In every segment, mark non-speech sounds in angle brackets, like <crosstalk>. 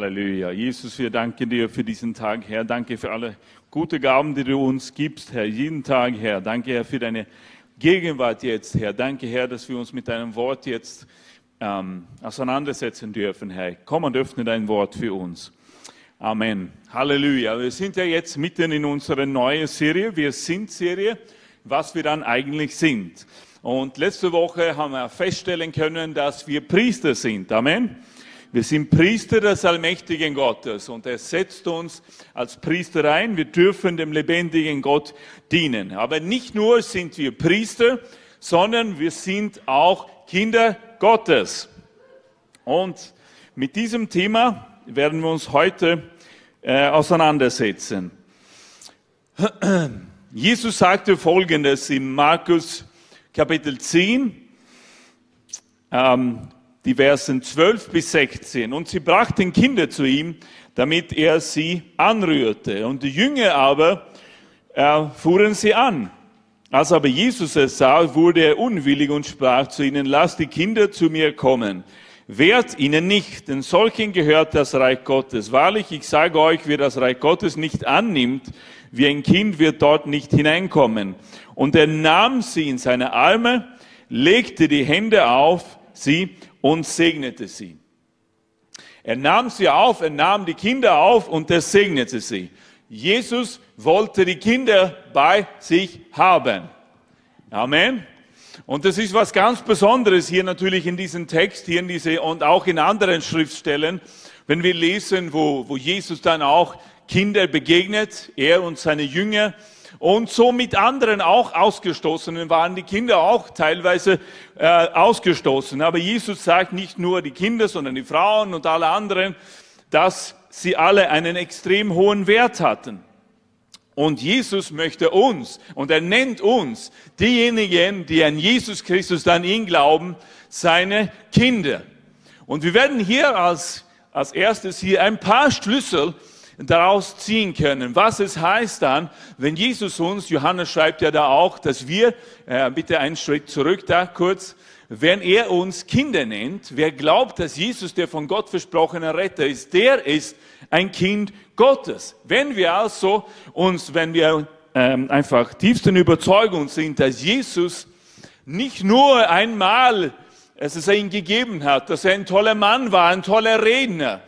Halleluja. Jesus, wir danken dir für diesen Tag, Herr. Danke für alle gute Gaben, die du uns gibst, Herr, jeden Tag, Herr. Danke, Herr, für deine Gegenwart jetzt, Herr. Danke, Herr, dass wir uns mit deinem Wort jetzt ähm, auseinandersetzen dürfen, Herr. Komm und öffne dein Wort für uns. Amen. Halleluja. Wir sind ja jetzt mitten in unserer neuen Serie. Wir sind Serie, was wir dann eigentlich sind. Und letzte Woche haben wir feststellen können, dass wir Priester sind. Amen. Wir sind Priester des allmächtigen Gottes und er setzt uns als Priester ein. Wir dürfen dem lebendigen Gott dienen. Aber nicht nur sind wir Priester, sondern wir sind auch Kinder Gottes. Und mit diesem Thema werden wir uns heute äh, auseinandersetzen. <clears throat> Jesus sagte Folgendes in Markus Kapitel 10. Ähm, die Versen 12 bis 16. Und sie brachten Kinder zu ihm, damit er sie anrührte. Und die Jünger aber äh, fuhren sie an. Als aber Jesus es sah, wurde er unwillig und sprach zu ihnen, lasst die Kinder zu mir kommen. Wehrt ihnen nicht, denn solchen gehört das Reich Gottes. Wahrlich, ich sage euch, wer das Reich Gottes nicht annimmt, wie ein Kind wird dort nicht hineinkommen. Und er nahm sie in seine Arme, legte die Hände auf sie und segnete sie. Er nahm sie auf, er nahm die Kinder auf und er segnete sie. Jesus wollte die Kinder bei sich haben. Amen. Und das ist was ganz Besonderes hier natürlich in diesem Text, hier in diese und auch in anderen Schriftstellen, wenn wir lesen, wo, wo Jesus dann auch Kinder begegnet, er und seine Jünger, und so mit anderen auch ausgestoßenen waren die Kinder auch teilweise äh, ausgestoßen. Aber Jesus sagt nicht nur die Kinder, sondern die Frauen und alle anderen, dass sie alle einen extrem hohen Wert hatten. Und Jesus möchte uns, und er nennt uns, diejenigen, die an Jesus Christus, an ihn glauben, seine Kinder. Und wir werden hier als, als erstes hier ein paar Schlüssel daraus ziehen können. Was es heißt dann, wenn Jesus uns, Johannes schreibt ja da auch, dass wir, äh, bitte einen Schritt zurück da kurz, wenn er uns Kinder nennt, wer glaubt, dass Jesus der von Gott versprochene Retter ist, der ist ein Kind Gottes. Wenn wir also uns, wenn wir ähm, einfach tiefsten Überzeugung sind, dass Jesus nicht nur einmal es er ihn gegeben hat, dass er ein toller Mann war, ein toller Redner,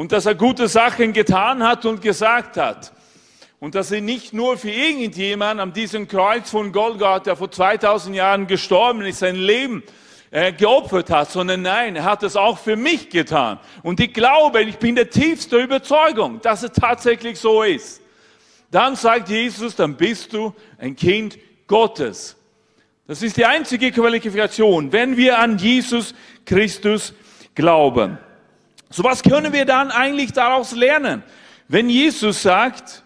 und dass er gute Sachen getan hat und gesagt hat. Und dass er nicht nur für irgendjemand an diesem Kreuz von Golgatha, der vor 2000 Jahren gestorben ist, sein Leben äh, geopfert hat, sondern nein, er hat es auch für mich getan. Und ich glaube, ich bin der tiefste Überzeugung, dass es tatsächlich so ist. Dann sagt Jesus, dann bist du ein Kind Gottes. Das ist die einzige Qualifikation, wenn wir an Jesus Christus glauben. So was können wir dann eigentlich daraus lernen? Wenn Jesus sagt,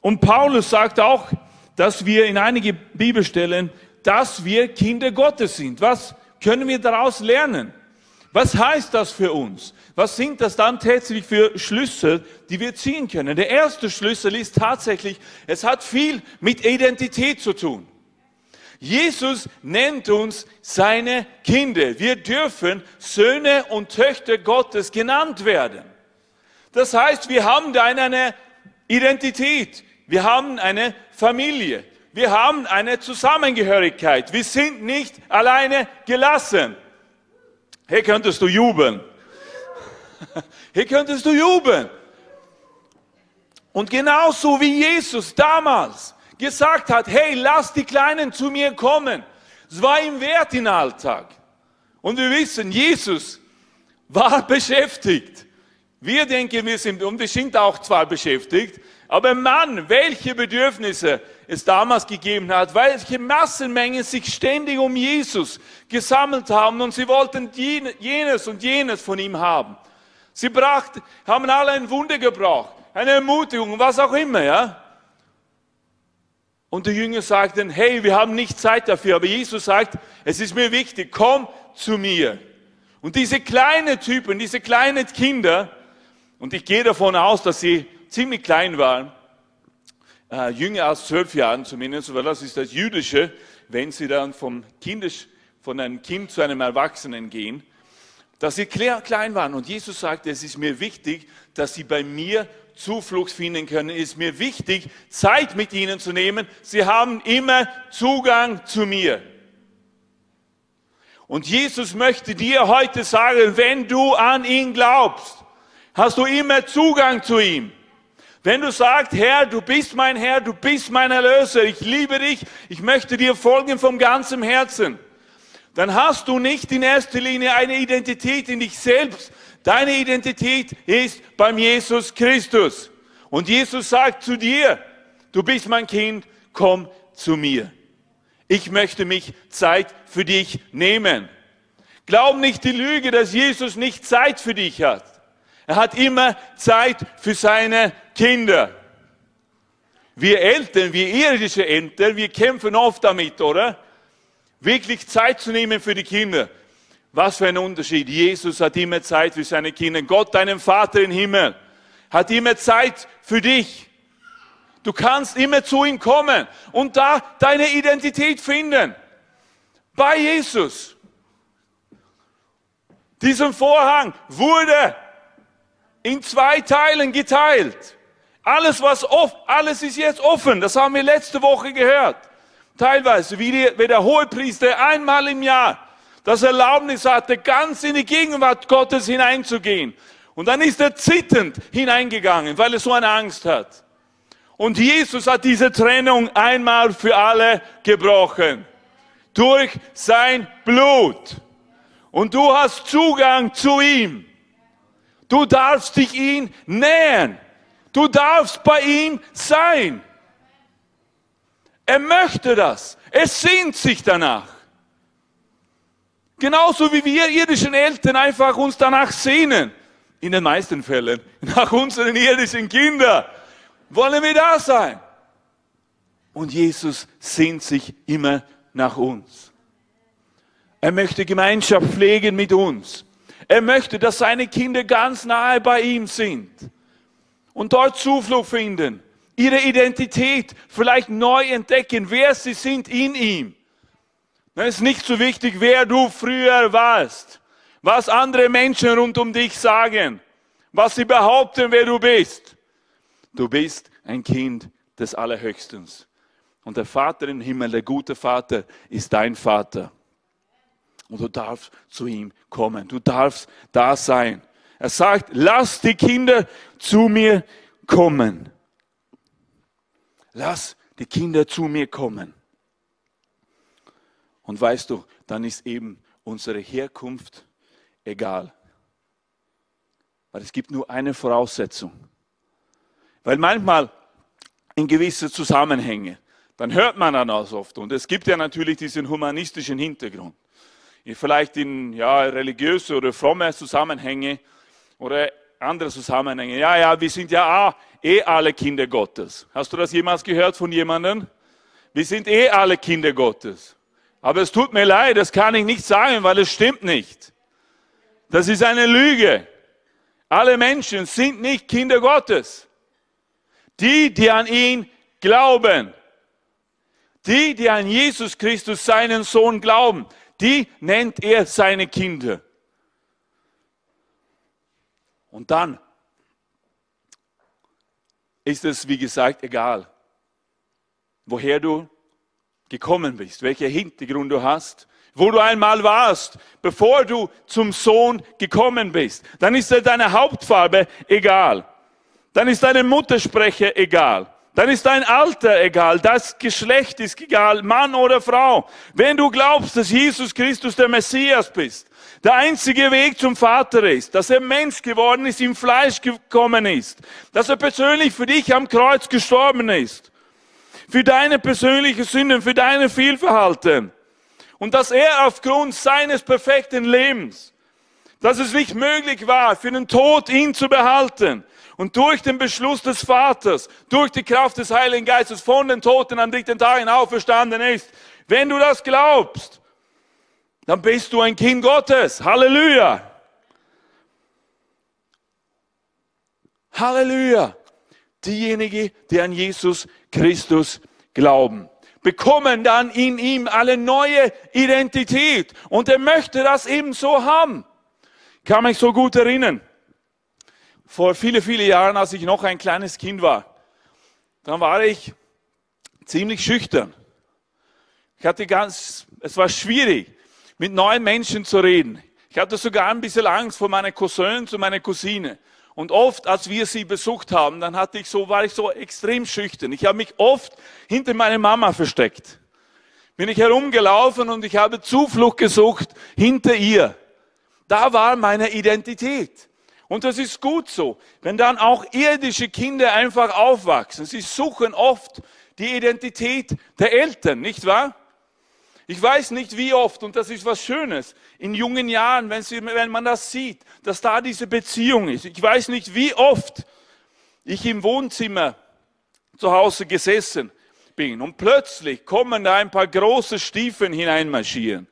und Paulus sagt auch, dass wir in einige Bibelstellen, dass wir Kinder Gottes sind. Was können wir daraus lernen? Was heißt das für uns? Was sind das dann tatsächlich für Schlüssel, die wir ziehen können? Der erste Schlüssel ist tatsächlich, es hat viel mit Identität zu tun. Jesus nennt uns seine Kinder. Wir dürfen Söhne und Töchter Gottes genannt werden. Das heißt, wir haben da eine Identität. Wir haben eine Familie. Wir haben eine Zusammengehörigkeit. Wir sind nicht alleine gelassen. Hier könntest du jubeln. <laughs> Hier könntest du jubeln. Und genauso wie Jesus damals gesagt hat, hey, lass die Kleinen zu mir kommen. Es war ihm wert im Alltag. Und wir wissen, Jesus war <laughs> beschäftigt. Wir denken, wir sind, und wir sind auch zwar beschäftigt, aber Mann, welche Bedürfnisse es damals gegeben hat, welche Massenmengen sich ständig um Jesus gesammelt haben und sie wollten jenes und jenes von ihm haben. Sie brachten, haben alle ein Wunder gebraucht, eine Ermutigung, was auch immer, ja. Und die Jünger sagten, hey, wir haben nicht Zeit dafür. Aber Jesus sagt, es ist mir wichtig, komm zu mir. Und diese kleinen Typen, diese kleinen Kinder, und ich gehe davon aus, dass sie ziemlich klein waren, äh, jünger als zwölf Jahren zumindest, weil das ist das Jüdische, wenn sie dann vom Kindes, von einem Kind zu einem Erwachsenen gehen. dass sie klein waren. Und Jesus sagte, es ist mir wichtig, dass sie bei mir Zuflucht finden können. Ist mir wichtig, Zeit mit ihnen zu nehmen. Sie haben immer Zugang zu mir. Und Jesus möchte dir heute sagen, wenn du an ihn glaubst, hast du immer Zugang zu ihm. Wenn du sagst, Herr, du bist mein Herr, du bist mein Erlöser, ich liebe dich, ich möchte dir folgen vom ganzen Herzen, dann hast du nicht in erster Linie eine Identität in dich selbst. Deine Identität ist beim Jesus Christus. Und Jesus sagt zu dir, du bist mein Kind, komm zu mir. Ich möchte mich Zeit für dich nehmen. Glaub nicht die Lüge, dass Jesus nicht Zeit für dich hat. Er hat immer Zeit für seine Kinder. Wir Eltern, wir irdische Eltern, wir kämpfen oft damit, oder? wirklich Zeit zu nehmen für die Kinder. Was für ein Unterschied. Jesus hat immer Zeit für seine Kinder. Gott, deinem Vater im Himmel, hat immer Zeit für dich. Du kannst immer zu ihm kommen und da deine Identität finden. Bei Jesus. Diesen Vorhang wurde in zwei Teilen geteilt. Alles, was offen, alles ist jetzt offen. Das haben wir letzte Woche gehört teilweise, wie, die, wie der Hohepriester einmal im Jahr das Erlaubnis hatte, ganz in die Gegenwart Gottes hineinzugehen. Und dann ist er zitternd hineingegangen, weil er so eine Angst hat. Und Jesus hat diese Trennung einmal für alle gebrochen. Durch sein Blut. Und du hast Zugang zu ihm. Du darfst dich ihm nähern. Du darfst bei ihm sein. Er möchte das. Er sehnt sich danach. Genauso wie wir irdischen Eltern einfach uns danach sehnen. In den meisten Fällen. <laughs> Nach unseren irdischen Kindern. Wollen wir da sein. Und Jesus sehnt sich immer nach uns. Er möchte Gemeinschaft pflegen mit uns. Er möchte, dass seine Kinder ganz nahe bei ihm sind und dort Zuflucht finden ihre Identität vielleicht neu entdecken, wer sie sind in ihm. Es ist nicht so wichtig, wer du früher warst, was andere Menschen rund um dich sagen, was sie behaupten, wer du bist. Du bist ein Kind des Allerhöchstens. Und der Vater im Himmel, der gute Vater, ist dein Vater. Und du darfst zu ihm kommen. Du darfst da sein. Er sagt, lass die Kinder zu mir kommen lass die Kinder zu mir kommen. Und weißt du, dann ist eben unsere Herkunft egal. Weil es gibt nur eine Voraussetzung. Weil manchmal in gewisse Zusammenhänge, dann hört man dann auch oft, und es gibt ja natürlich diesen humanistischen Hintergrund. Vielleicht in ja, religiöse oder fromme Zusammenhänge oder andere Zusammenhänge. Ja, ja, wir sind ja ah, eh alle Kinder Gottes. Hast du das jemals gehört von jemandem? Wir sind eh alle Kinder Gottes. Aber es tut mir leid, das kann ich nicht sagen, weil es stimmt nicht. Das ist eine Lüge. Alle Menschen sind nicht Kinder Gottes. Die, die an ihn glauben, die, die an Jesus Christus, seinen Sohn, glauben, die nennt er seine Kinder. Und dann ist es, wie gesagt, egal, woher du gekommen bist, welcher Hintergrund du hast, wo du einmal warst, bevor du zum Sohn gekommen bist. Dann ist deine Hauptfarbe egal. Dann ist deine Muttersprache egal. Dann ist dein Alter egal, das Geschlecht ist egal, Mann oder Frau. Wenn du glaubst, dass Jesus Christus der Messias bist, der einzige Weg zum Vater ist, dass er Mensch geworden ist, im Fleisch gekommen ist, dass er persönlich für dich am Kreuz gestorben ist, für deine persönliche Sünden, für deine Fehlverhalten und dass er aufgrund seines perfekten Lebens, dass es nicht möglich war, für den Tod ihn zu behalten und durch den Beschluss des Vaters, durch die Kraft des Heiligen Geistes von den Toten am dritten Tag auferstanden ist. Wenn du das glaubst, dann bist du ein Kind Gottes. Halleluja. Halleluja. Diejenigen, die an Jesus Christus glauben, bekommen dann in ihm eine neue Identität. Und er möchte das eben so haben. kann mich so gut erinnern. Vor viele, viele Jahren, als ich noch ein kleines Kind war, dann war ich ziemlich schüchtern. Ich hatte ganz, es war schwierig, mit neuen Menschen zu reden. Ich hatte sogar ein bisschen Angst vor meinen Cousins und meiner Cousine. Und oft, als wir sie besucht haben, dann hatte ich so, war ich so extrem schüchtern. Ich habe mich oft hinter meine Mama versteckt. Bin ich herumgelaufen und ich habe Zuflucht gesucht hinter ihr. Da war meine Identität. Und das ist gut so. Wenn dann auch irdische Kinder einfach aufwachsen, sie suchen oft die Identität der Eltern, nicht wahr? Ich weiß nicht wie oft, und das ist was Schönes, in jungen Jahren, wenn, sie, wenn man das sieht, dass da diese Beziehung ist. Ich weiß nicht wie oft ich im Wohnzimmer zu Hause gesessen bin und plötzlich kommen da ein paar große Stiefeln hineinmarschieren.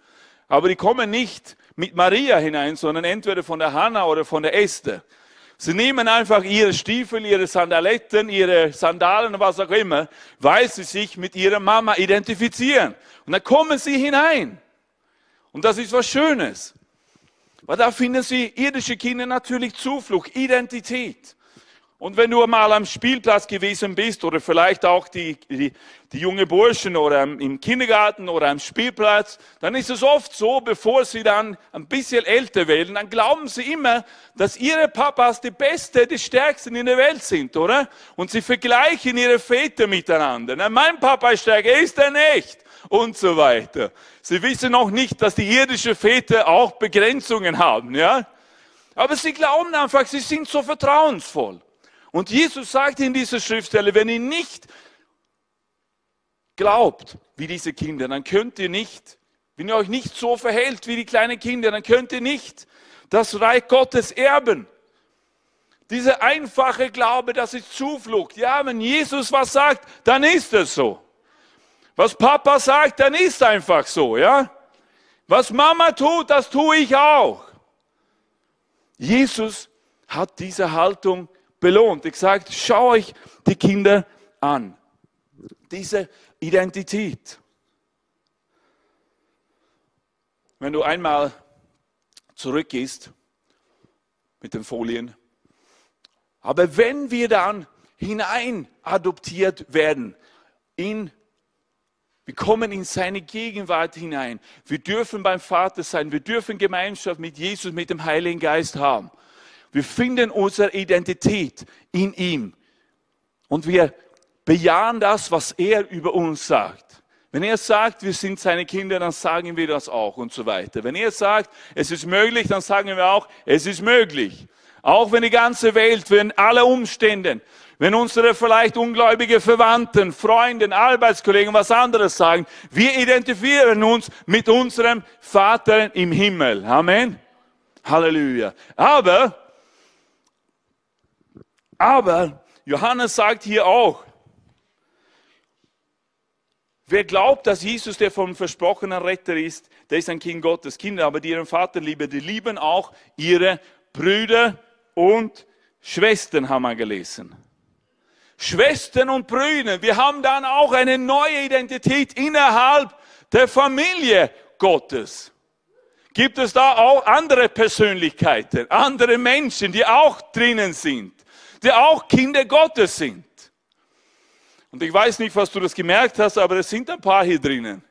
Aber die kommen nicht mit Maria hinein, sondern entweder von der Hanna oder von der Esther. Sie nehmen einfach ihre Stiefel, ihre Sandaletten, ihre Sandalen, was auch immer, weil sie sich mit ihrer Mama identifizieren. Und dann kommen sie hinein. Und das ist was Schönes. Weil da finden sie irdische Kinder natürlich Zuflucht, Identität. Und wenn du mal am Spielplatz gewesen bist oder vielleicht auch die, die, die junge Burschen oder im Kindergarten oder am Spielplatz, dann ist es oft so, bevor sie dann ein bisschen älter werden, dann glauben sie immer, dass ihre Papas die Beste, die Stärksten in der Welt sind, oder? Und sie vergleichen ihre Väter miteinander. Na, mein Papa ist stärker, ist er nicht? Und so weiter. Sie wissen noch nicht, dass die irdischen Väter auch Begrenzungen haben, ja? Aber sie glauben einfach, sie sind so vertrauensvoll. Und Jesus sagt in dieser Schriftstelle, wenn ihr nicht glaubt wie diese Kinder, dann könnt ihr nicht, wenn ihr euch nicht so verhält wie die kleinen Kinder, dann könnt ihr nicht das Reich Gottes erben. Dieser einfache Glaube, das ist Zuflucht. Ja, wenn Jesus was sagt, dann ist es so. Was Papa sagt, dann ist einfach so, ja. Was Mama tut, das tue ich auch. Jesus hat diese Haltung belohnt. Ich sage, schau euch die Kinder an. Diese Identität. Wenn du einmal zurückgehst mit den Folien, aber wenn wir dann hinein adoptiert werden in wir kommen in seine Gegenwart hinein. Wir dürfen beim Vater sein. Wir dürfen Gemeinschaft mit Jesus, mit dem Heiligen Geist haben. Wir finden unsere Identität in ihm. Und wir bejahen das, was er über uns sagt. Wenn er sagt, wir sind seine Kinder, dann sagen wir das auch und so weiter. Wenn er sagt, es ist möglich, dann sagen wir auch, es ist möglich. Auch wenn die ganze Welt, wenn alle Umstände, wenn unsere vielleicht ungläubige Verwandten, Freunde, Arbeitskollegen was anderes sagen, wir identifizieren uns mit unserem Vater im Himmel. Amen. Halleluja. Aber aber Johannes sagt hier auch, wer glaubt, dass Jesus der vom versprochenen Retter ist, der ist ein Kind Gottes. Kinder, aber die ihren Vater lieben, die lieben auch ihre Brüder und Schwestern, haben wir gelesen. Schwestern und Brüder, wir haben dann auch eine neue Identität innerhalb der Familie Gottes. Gibt es da auch andere Persönlichkeiten, andere Menschen, die auch drinnen sind? Die auch Kinder Gottes sind. Und ich weiß nicht, was du das gemerkt hast, aber es sind ein paar hier drinnen.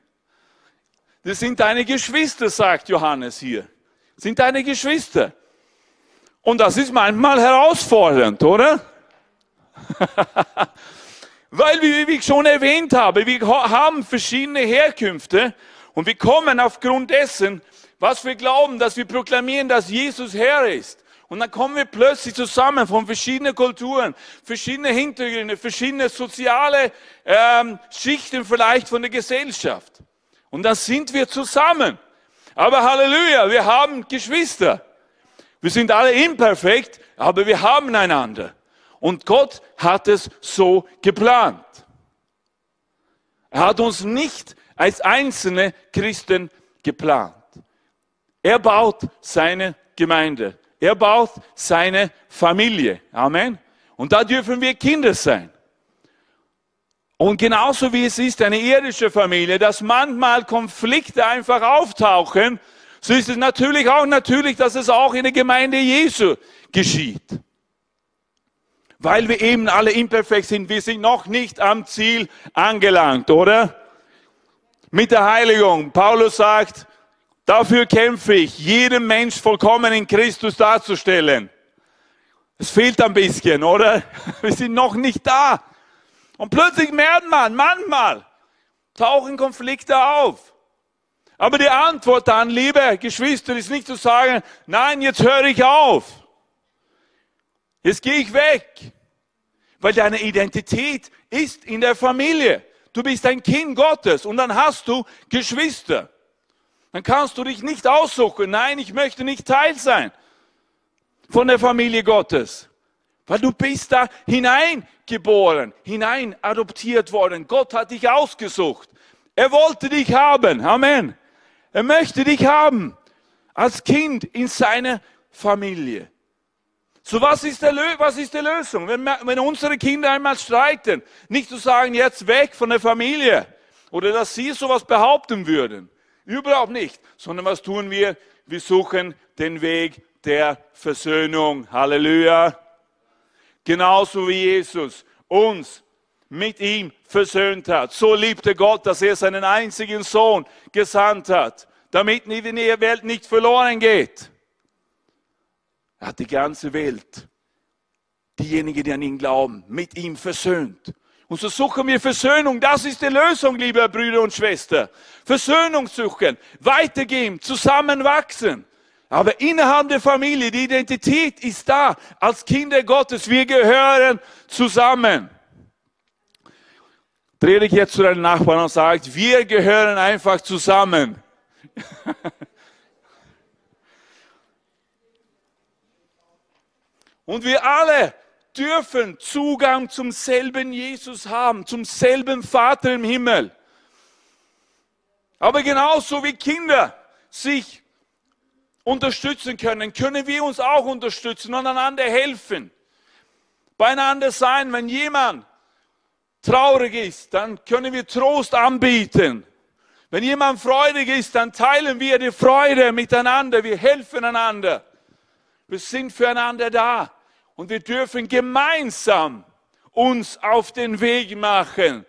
Das sind deine Geschwister, sagt Johannes hier. Das sind deine Geschwister. Und das ist manchmal herausfordernd, oder? <laughs> Weil, wie ich schon erwähnt habe, wir haben verschiedene Herkünfte und wir kommen aufgrund dessen, was wir glauben, dass wir proklamieren, dass Jesus Herr ist. Und dann kommen wir plötzlich zusammen von verschiedenen Kulturen, verschiedene Hintergründe, verschiedene soziale ähm, Schichten vielleicht von der Gesellschaft. Und dann sind wir zusammen. Aber Halleluja, wir haben Geschwister. Wir sind alle imperfekt, aber wir haben einander. Und Gott hat es so geplant. Er hat uns nicht als einzelne Christen geplant. Er baut seine Gemeinde. Er baut seine Familie. Amen. Und da dürfen wir Kinder sein. Und genauso wie es ist, eine irdische Familie, dass manchmal Konflikte einfach auftauchen, so ist es natürlich auch natürlich, dass es auch in der Gemeinde Jesu geschieht. Weil wir eben alle imperfekt sind. Wir sind noch nicht am Ziel angelangt, oder? Mit der Heiligung. Paulus sagt, dafür kämpfe ich, jedem Mensch vollkommen in Christus darzustellen. Es fehlt ein bisschen, oder? <laughs> Wir sind noch nicht da. Und plötzlich merkt man, manchmal tauchen Konflikte auf. Aber die Antwort dann, liebe Geschwister, ist nicht zu sagen, nein, jetzt höre ich auf. Jetzt gehe ich weg. Weil deine Identität ist in der Familie. Du bist ein Kind Gottes und dann hast du Geschwister. Dann kannst du dich nicht aussuchen, nein, ich möchte nicht Teil sein von der Familie Gottes. Weil du bist da hineingeboren, hinein adoptiert worden. Gott hat dich ausgesucht. Er wollte dich haben. Amen. Er möchte dich haben als Kind in seiner Familie. So was ist, der, was ist die Lösung? Wenn, wenn unsere Kinder einmal streiten, nicht zu sagen, jetzt weg von der Familie oder dass sie sowas behaupten würden. Überhaupt nicht. Sondern was tun wir? Wir suchen den Weg der Versöhnung. Halleluja. Genauso wie Jesus uns mit ihm versöhnt hat. So liebte Gott, dass er seinen einzigen Sohn gesandt hat, damit der Welt nicht verloren geht. Er hat die ganze Welt, diejenigen, die an ihn glauben, mit ihm versöhnt. Und so suchen wir Versöhnung. Das ist die Lösung, liebe Brüder und Schwestern. Versöhnung suchen, weitergehen, zusammenwachsen. Aber innerhalb der Familie, die Identität ist da als Kinder Gottes. Wir gehören zusammen. Dreh dich jetzt zu deinen Nachbarn und sag, wir gehören einfach zusammen. <laughs> und wir alle dürfen Zugang zum selben Jesus haben, zum selben Vater im Himmel. Aber genauso wie Kinder sich unterstützen können, können wir uns auch unterstützen und einander helfen. Beieinander sein, wenn jemand traurig ist, dann können wir Trost anbieten. Wenn jemand freudig ist, dann teilen wir die Freude miteinander, wir helfen einander. Wir sind füreinander da und wir dürfen gemeinsam uns auf den Weg machen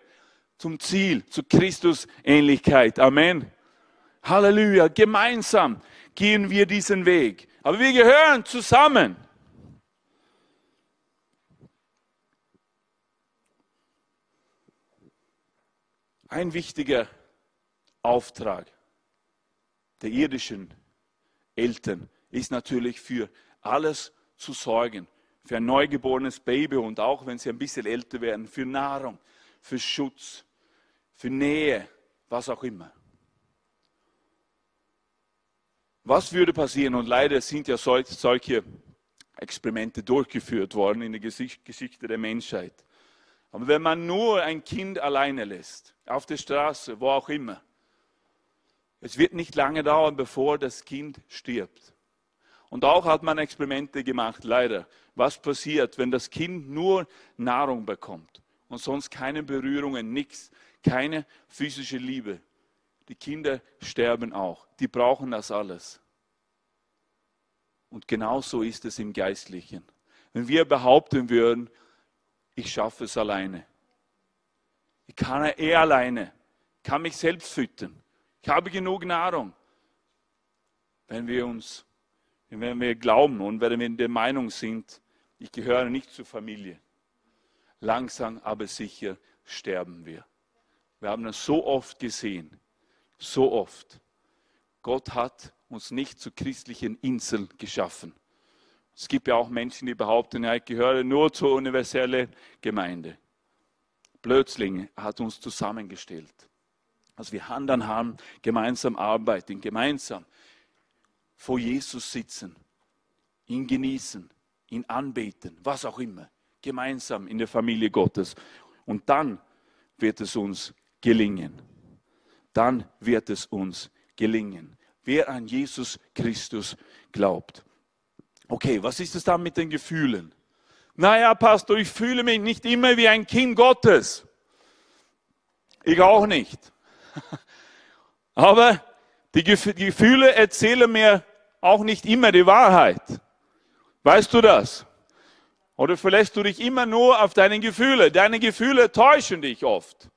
zum Ziel, zu Christus Ähnlichkeit. Amen. Halleluja. Gemeinsam gehen wir diesen Weg. Aber wir gehören zusammen. Ein wichtiger Auftrag der irdischen Eltern ist natürlich für alles zu sorgen. Für ein neugeborenes Baby und auch wenn sie ein bisschen älter werden, für Nahrung, für Schutz, für Nähe, was auch immer. Was würde passieren? Und leider sind ja solche Experimente durchgeführt worden in der Geschichte der Menschheit. Aber wenn man nur ein Kind alleine lässt, auf der Straße, wo auch immer, es wird nicht lange dauern, bevor das Kind stirbt. Und auch hat man Experimente gemacht, leider. Was passiert, wenn das Kind nur Nahrung bekommt und sonst keine Berührungen, nichts, keine physische Liebe? Die Kinder sterben auch. Die brauchen das alles. Und genauso ist es im Geistlichen. Wenn wir behaupten würden, ich schaffe es alleine. Ich kann eh alleine. Kann mich selbst füttern. Ich habe genug Nahrung. Wenn wir uns, wenn wir glauben und wenn wir in der Meinung sind, ich gehöre nicht zur Familie. Langsam aber sicher sterben wir. Wir haben es so oft gesehen, so oft. Gott hat uns nicht zu christlichen Inseln geschaffen. Es gibt ja auch Menschen, die behaupten, ja, ich gehöre nur zur universellen Gemeinde. Blödsling hat uns zusammengestellt. Als wir Hand an Hand gemeinsam arbeiten, gemeinsam vor Jesus sitzen, ihn genießen, ihn anbeten, was auch immer, gemeinsam in der Familie Gottes. Und dann wird es uns gelingen. Dann wird es uns gelingen. Wer an Jesus Christus glaubt. Okay, was ist es dann mit den Gefühlen? Naja, Pastor, ich fühle mich nicht immer wie ein Kind Gottes. Ich auch nicht. <laughs> Aber Die Gefühle erzählen mir auch nicht immer die Wahrheit. Weißt du das? Oder verlässt du dich immer nur auf deine Gefühle? Deine Gefühle täuschen dich oft.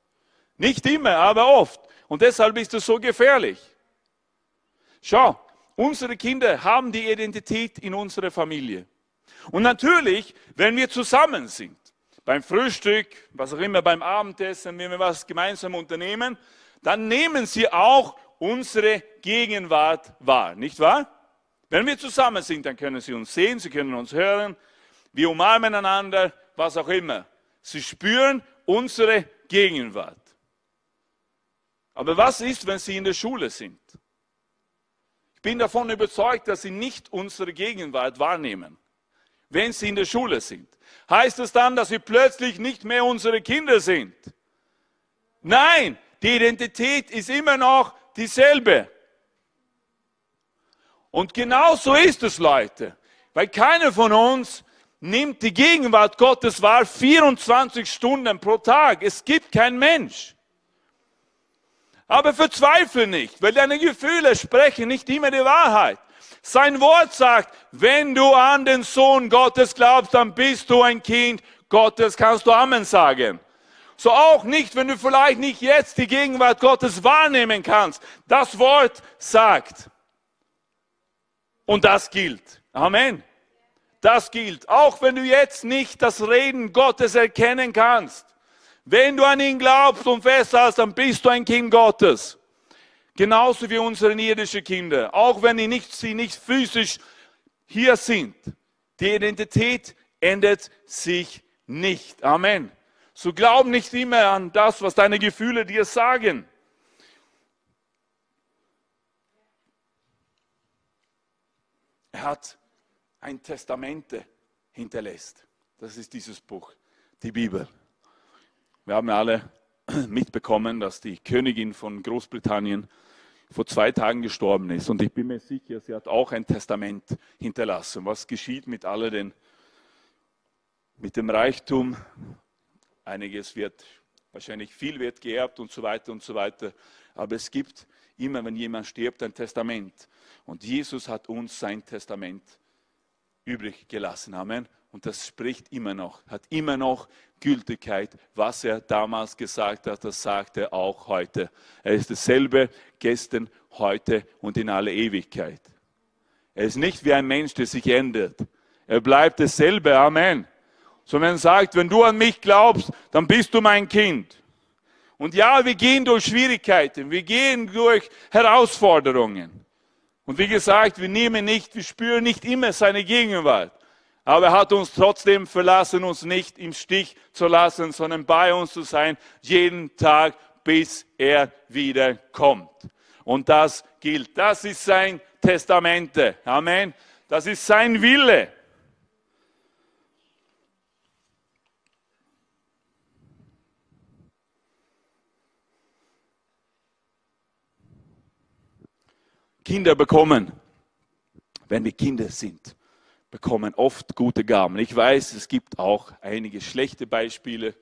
Nicht immer, aber oft. Und deshalb ist es so gefährlich. Schau, unsere Kinder haben die Identität in unserer Familie. Und natürlich, wenn wir zusammen sind, beim Frühstück, was auch immer, beim Abendessen, wenn wir was gemeinsam unternehmen, dann nehmen sie auch unsere Gegenwart wahr, nicht wahr? Wenn wir zusammen sind, dann können sie uns sehen, sie können uns hören, wir umarmen einander, was auch immer. Sie spüren unsere Gegenwart. Aber was ist, wenn sie in der Schule sind? Ich bin davon überzeugt, dass sie nicht unsere Gegenwart wahrnehmen, wenn sie in der Schule sind. Heißt es dann, dass sie plötzlich nicht mehr unsere Kinder sind? Nein, die Identität ist immer noch dieselbe. Und genau so ist es, Leute. Weil keiner von uns nimmt die Gegenwart Gottes wahr 24 Stunden pro Tag. Es gibt kein Mensch. Aber verzweifle nicht, weil deine Gefühle sprechen nicht immer die Wahrheit. Sein Wort sagt, wenn du an den Sohn Gottes glaubst, dann bist du ein Kind Gottes, kannst du Amen sagen. So auch nicht, wenn du vielleicht nicht jetzt die Gegenwart Gottes wahrnehmen kannst. Das Wort sagt. Und das gilt. Amen. Das gilt. Auch wenn du jetzt nicht das Reden Gottes erkennen kannst. Wenn du an ihn glaubst und festhältst, dann bist du ein Kind Gottes. Genauso wie unsere irdischen Kinder. Auch wenn sie nicht, sie nicht physisch hier sind. Die Identität ändert sich nicht. Amen. So glaub nicht immer an das, was deine Gefühle dir sagen. Er hat ein Testamente hinterlässt. Das ist dieses Buch, die Bibel. Wir haben alle <clears throat> mitbekommen, dass die Königin von Großbritannien vor zwei Tagen gestorben ist. Und ich bin mir sicher, sie hat auch ein Testament hinterlassen. Was geschieht mit all den, mit dem Reichtum? Einiges wird, wahrscheinlich viel wird geerbt und so weiter und so weiter. Aber es gibt immer, wenn jemand stirbt, ein Testament. Und Jesus hat uns sein Testament übrig gelassen. Amen. Und das spricht immer noch, hat immer noch Gültigkeit. Was er damals gesagt hat, das sagt er auch heute. Er ist dasselbe gestern, heute und in alle Ewigkeit. Er ist nicht wie ein Mensch, der sich ändert. Er bleibt dasselbe. Amen. So wenn er sagt, wenn du an mich glaubst, dann bist du mein Kind. Und ja, wir gehen durch Schwierigkeiten, wir gehen durch Herausforderungen. Und wie gesagt, wir nehmen nicht, wir spüren nicht immer seine Gegenwart. Aber er hat uns trotzdem verlassen, uns nicht im Stich zu lassen, sondern bei uns zu sein, jeden Tag, bis er wieder kommt. Und das gilt. Das ist sein Testamente. Amen. Das ist sein Wille. Kinder bekommen, wenn wir Kinder sind bekommen oft gute Gaben. Ich weiß, es gibt auch einige schlechte Beispiele,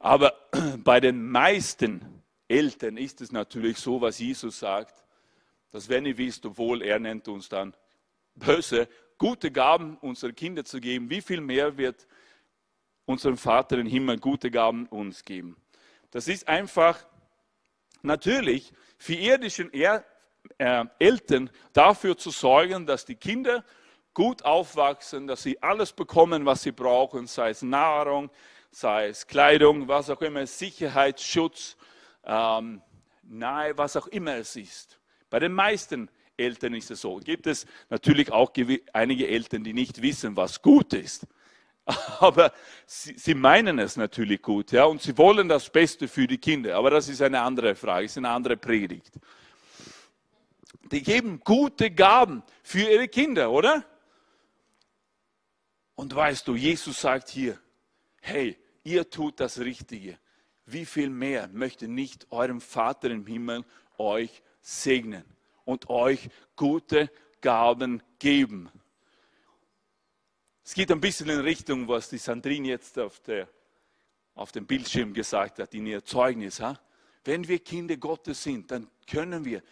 aber <clears throat> bei den meisten Eltern ist es natürlich so, was Jesus sagt, dass wenn ihr wisst, obwohl er nennt uns dann böse, gute Gaben unseren Kindern zu geben, wie viel mehr wird unserem Vater im Himmel gute Gaben uns geben. Das ist einfach natürlich für irdischen er äh, Eltern dafür zu sorgen, dass die Kinder gut aufwachsen, dass sie alles bekommen, was sie brauchen, sei es Nahrung, sei es Kleidung, was auch immer, Sicherheit, Schutz, ähm, nahe, was auch immer es ist. Bei den meisten Eltern ist es so. Gibt es natürlich auch einige Eltern, die nicht wissen, was gut ist. <laughs> Aber sie, sie, meinen es natürlich gut, ja, und sie wollen das Beste für die Kinder. Aber das ist eine andere Frage, ist eine andere Predigt. Die geben gute Gaben für ihre Kinder, oder? Und weißt du, Jesus sagt hier, hey, ihr tut das Richtige. Wie viel mehr möchte nicht eurem Vater im Himmel euch segnen und euch gute Gaben geben? Es geht ein bisschen in Richtung, was die Sandrine jetzt auf, der, auf dem Bildschirm gesagt hat, in ihr Zeugnis. Ha? Wenn wir Kinder Gottes sind, dann können wir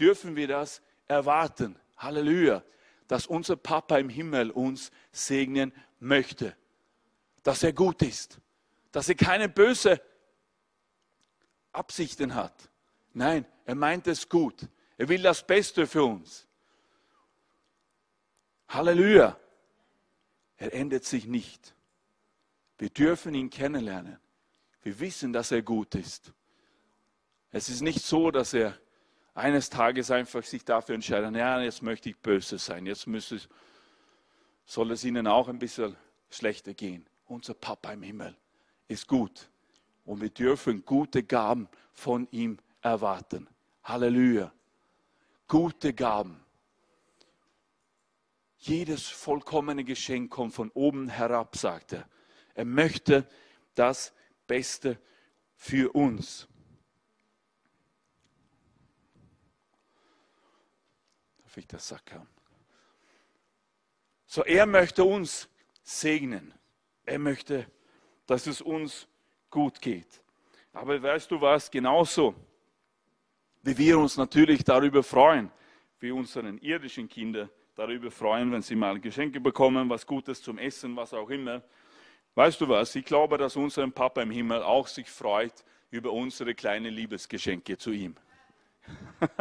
dürfen wir das erwarten. Halleluja. Dass unser Papa im Himmel uns segnen möchte. Dass er gut ist. Dass er keine böse Absichten hat. Nein, er meint es gut. Er will das Beste für uns. Halleluja. Er ändert sich nicht. Wir dürfen ihn kennenlernen. Wir wissen, dass er gut ist. Es ist nicht so, dass er eines Tages einfach sich dafür entscheidet, ja, jetzt möchte ich böse sein, jetzt müsse, soll es ihnen auch ein bisschen schlechter gehen. Unser Papa im Himmel ist gut und wir dürfen gute Gaben von ihm erwarten. Halleluja. Gute Gaben. Jedes vollkommene Geschenk kommt von oben herab, sagt er. Er möchte das Beste für uns. Ich das Sack haben? So, er möchte uns segnen. Er möchte, dass es uns gut geht. Aber weißt du was, genauso wie wir uns natürlich darüber freuen, wie unseren irdischen Kinder darüber freuen, wenn sie mal Geschenke bekommen, was Gutes zum Essen, was auch immer. Weißt du was, ich glaube, dass unser Papa im Himmel auch sich freut über unsere kleinen Liebesgeschenke zu ihm. <laughs>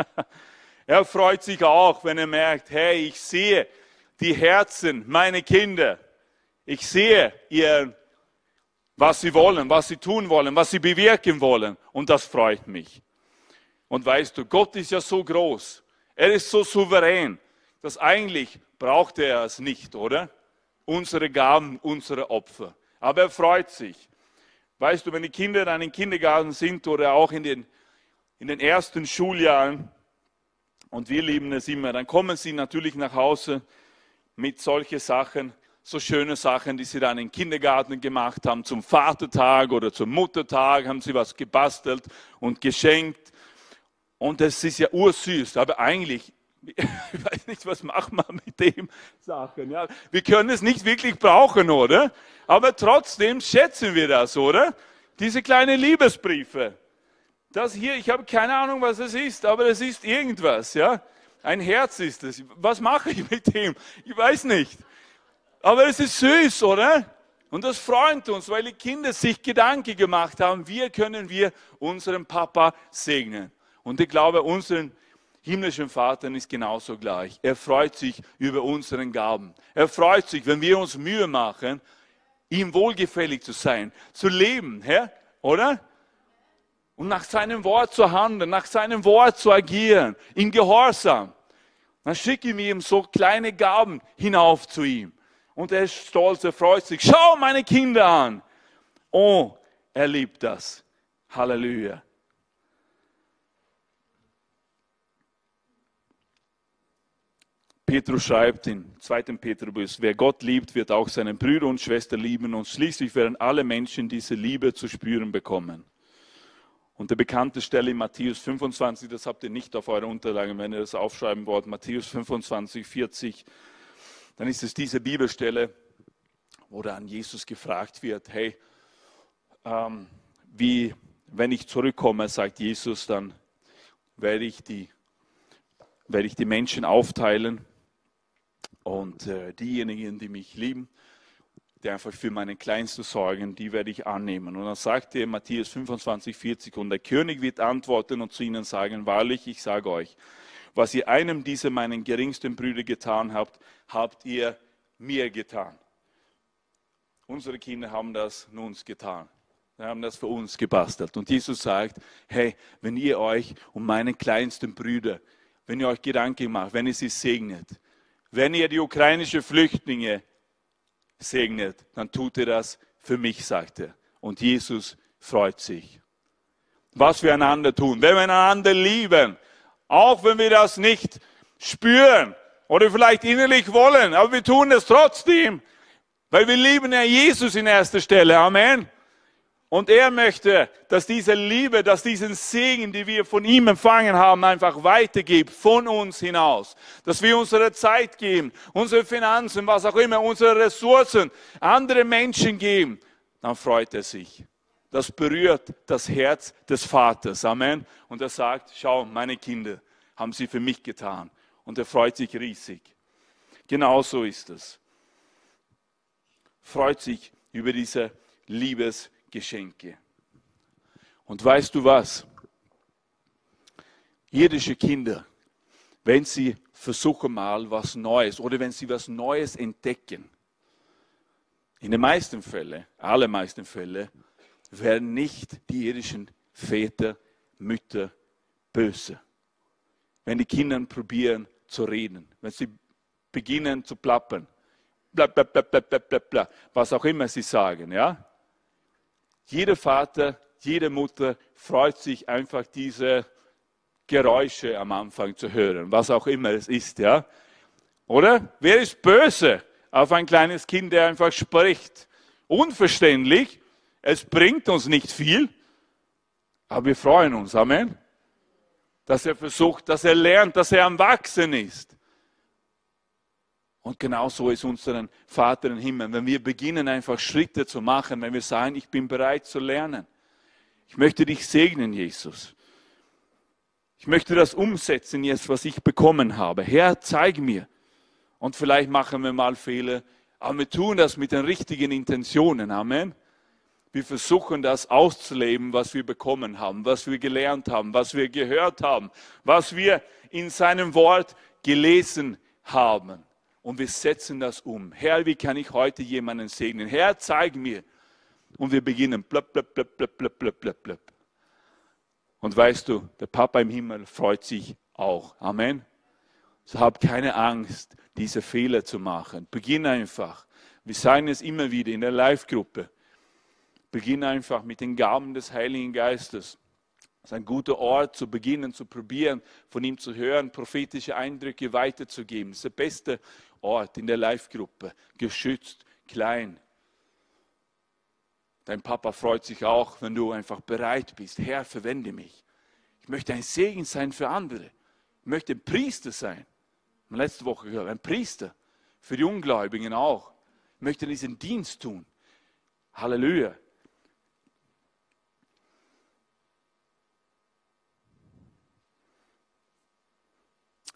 er freut sich auch, wenn er merkt, hey, ich sehe die Herzen meiner Kinder. Ich sehe ihren was sie wollen, was sie tun wollen, was sie bewirken wollen. Und das freut mich. Und weißt du, Gott ist ja so groß. Er ist so souverän, dass eigentlich braucht er es nicht, oder? Unsere Gaben, unsere Opfer. Aber er freut sich. Weißt du, wenn die Kinder dann im Kindergarten sind oder auch in den, in den ersten Schuljahren, und wir lieben es immer, dann kommen sie natürlich nach Hause mit solchen Sachen, so schöne Sachen, die sie dann im Kindergarten gemacht haben, zum Vatertag oder zum Muttertag, haben sie was gebastelt und geschenkt. Und es ist ja ursüß, aber eigentlich, <laughs> ich weiß nicht, was machen wir mit dem Sachen. Ja, wir können es nicht wirklich brauchen, oder? Aber trotzdem schätzen wir das, oder? Diese kleinen Liebesbriefe. Das hier, ich habe keine Ahnung, was es ist, aber es ist irgendwas, ja? Ein Herz ist es. Was mache ich mit dem? Ich weiß nicht. Aber es ist süß, oder? Und das freut uns, weil die Kinder sich Gedanken gemacht haben, wie können wir unseren Papa segnen. Und ich glaube, unseren himmlischen Vater ist genauso gleich. Er freut sich über unseren Gaben. Er freut sich, wenn wir uns Mühe machen, ihm wohlgefällig zu sein, zu leben, Herr, oder? Und nach seinem Wort zu handeln, nach seinem Wort zu agieren, in Gehorsam. Dann schicke ich ihm so kleine Gaben hinauf zu ihm. Und er ist stolz, er freut sich. Schau meine Kinder an. Oh, er liebt das. Halleluja. Petrus schreibt in 2. Petrus, wer Gott liebt, wird auch seinen Brüder und Schwestern lieben und schließlich werden alle Menschen diese Liebe zu spüren bekommen. Und der bekannte Stelle in Matthäus 25, das habt ihr nicht auf eurer Unterlage, wenn ihr das aufschreiben wollt, Matthäus 25, 40 dann ist es diese Bibelstelle, wo dann Jesus gefragt wird, hey, ähm, wie, wenn ich zurückkomme, sagt Jesus, dann werde ich die, werde ich die Menschen aufteilen und äh, diejenigen, die mich lieben, die einfach für meine Kleinsten sorgen, die werde ich annehmen. Und dann sagt er Matthäus 25, 40, und der König wird antworten und zu ihnen sagen, wahrlich, ich sage euch, was ihr einem dieser meinen geringsten Brüder getan habt, habt ihr mir getan. Unsere Kinder haben das nun getan. Sie haben das für uns gebastelt. Und Jesus sagt, hey, wenn ihr euch um meine kleinsten Brüder, wenn ihr euch Gedanken macht, wenn ihr sie segnet, wenn ihr die ukrainischen Flüchtlinge segnet, dann tut ihr das für mich, sagt er. Und Jesus freut sich. Was wir einander tun, wenn wir einander lieben, auch wenn wir das nicht spüren oder vielleicht innerlich wollen, aber wir tun es trotzdem, weil wir lieben ja Jesus in erster Stelle. Amen. Und er möchte, dass diese Liebe, dass diesen Segen, die wir von ihm empfangen haben, einfach weitergibt von uns hinaus. Dass wir unsere Zeit geben, unsere Finanzen, was auch immer, unsere Ressourcen, andere Menschen geben. Dann freut er sich. Das berührt das Herz des Vaters. Amen. Und er sagt, schau, meine Kinder haben sie für mich getan. Und er freut sich riesig. Genauso ist es. Freut sich über diese Liebesgeschenke. Und weißt du was? Irdische Kinder, wenn sie versuchen mal was Neues oder wenn sie was Neues entdecken, in den meisten Fällen, allermeisten Fällen, werden nicht die irdischen Väter, Mütter böse. Wenn die Kinder probieren zu reden, wenn sie beginnen zu plappern, bla, bla, bla, bla, bla, bla, was auch immer sie sagen, ja? Jeder Vater, jede Mutter freut sich einfach diese Geräusche am Anfang zu hören, was auch immer es ist, ja? Oder? Wer ist böse auf ein kleines Kind, der einfach spricht? Unverständlich, es bringt uns nicht viel, aber wir freuen uns, Amen. Dass er versucht, dass er lernt, dass er am Wachsen ist. Und genau so ist unser Vater im Himmel. Wenn wir beginnen, einfach Schritte zu machen, wenn wir sagen, ich bin bereit zu lernen. Ich möchte dich segnen, Jesus. Ich möchte das umsetzen jetzt, was ich bekommen habe. Herr, zeig mir. Und vielleicht machen wir mal Fehler, aber wir tun das mit den richtigen Intentionen. Amen. Wir versuchen das auszuleben, was wir bekommen haben, was wir gelernt haben, was wir gehört haben, was wir in seinem Wort gelesen haben. Und wir setzen das um. Herr, wie kann ich heute jemanden segnen? Herr, zeig mir. Und wir beginnen. Blöp, blöp, blöp, blöp, blöp, blöp, blöp, blöp. Und weißt du, der Papa im Himmel freut sich auch. Amen. So hab keine Angst, diese Fehler zu machen. Beginn einfach. Wir sagen es immer wieder in der Live-Gruppe. Beginn einfach mit den Gaben des Heiligen Geistes. Das ist ein guter Ort zu beginnen, zu probieren, von ihm zu hören, prophetische Eindrücke weiterzugeben. Das ist der beste Ort in der Live-Gruppe. Geschützt, klein. Dein Papa freut sich auch, wenn du einfach bereit bist. Herr, verwende mich. Ich möchte ein Segen sein für andere. Ich möchte ein Priester sein. Letzte Woche gehört, ein Priester. Für die Ungläubigen auch. Ich möchte diesen Dienst tun. Halleluja.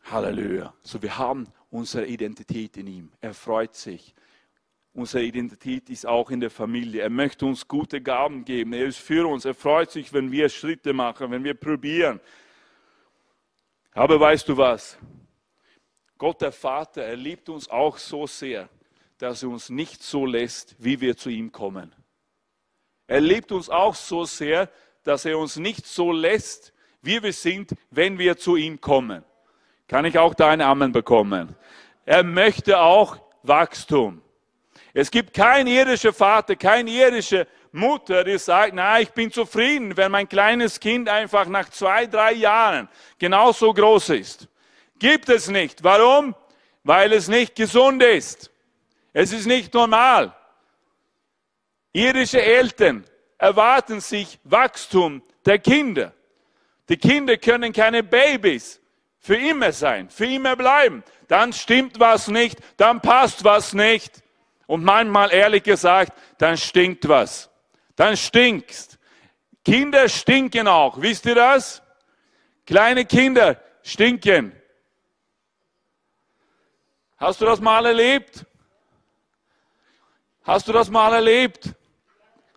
Halleluja. So, wir haben unsere Identität in ihm. Er freut sich. Unsere Identität ist auch in der Familie. Er möchte uns gute Gaben geben. Er ist für uns. Er freut sich, wenn wir Schritte machen, wenn wir probieren. Aber weißt du was? Gott der Vater, er liebt uns auch so sehr, dass er uns nicht so lässt, wie wir zu ihm kommen. Er liebt uns auch so sehr, dass er uns nicht so lässt, wie wir sind, wenn wir zu ihm kommen. Kann ich auch deinen Amen bekommen? Er möchte auch Wachstum. Es gibt kein irdischer Vater, keine irdische Mutter, die sagt, na, ich bin zufrieden, wenn mein kleines Kind einfach nach zwei, drei Jahren genauso groß ist. Gibt es nicht. Warum? Weil es nicht gesund ist. Es ist nicht normal. Irdische Eltern erwarten sich Wachstum der Kinder. Die Kinder können keine Babys für immer sein, für immer bleiben. Dann stimmt was nicht, dann passt was nicht. Und manchmal, ehrlich gesagt, dann stinkt was. Dann stinkst. Kinder stinken auch. Wisst ihr das? Kleine Kinder stinken. Hast du das mal erlebt? Hast du das mal erlebt?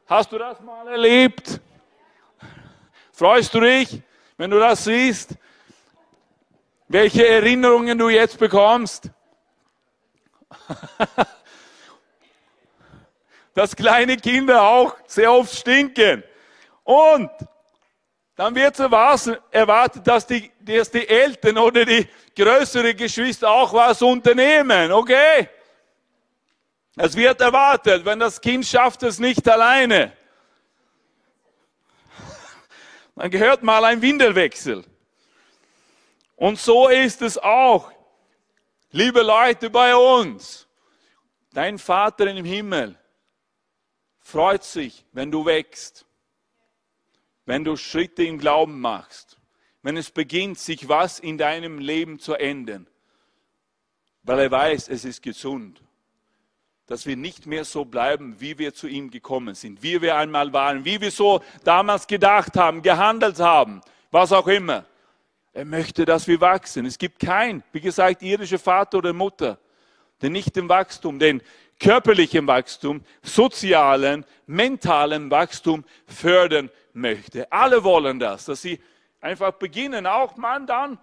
Hast du das mal erlebt? Freust du dich, wenn du das siehst? Welche Erinnerungen du jetzt bekommst. Dass kleine Kinder auch sehr oft stinken. Und dann wird erwartet, dass die, dass die Eltern oder die größeren Geschwister auch was unternehmen. Okay? Es wird erwartet, wenn das Kind schafft es nicht alleine. Dann gehört mal ein Windelwechsel. Und so ist es auch, liebe Leute bei uns. Dein Vater im Himmel freut sich, wenn du wächst, wenn du Schritte im Glauben machst, wenn es beginnt, sich was in deinem Leben zu ändern, weil er weiß, es ist gesund, dass wir nicht mehr so bleiben, wie wir zu ihm gekommen sind, wie wir einmal waren, wie wir so damals gedacht haben, gehandelt haben, was auch immer Er möchte, dass wir wachsen. Es gibt kein, wie gesagt, irdischer Vater oder Mutter, der nicht im Wachstum, den körperlichen Wachstum, sozialen, mentalen Wachstum fördern möchte. Alle wollen das, dass sie einfach beginnen, auch man dann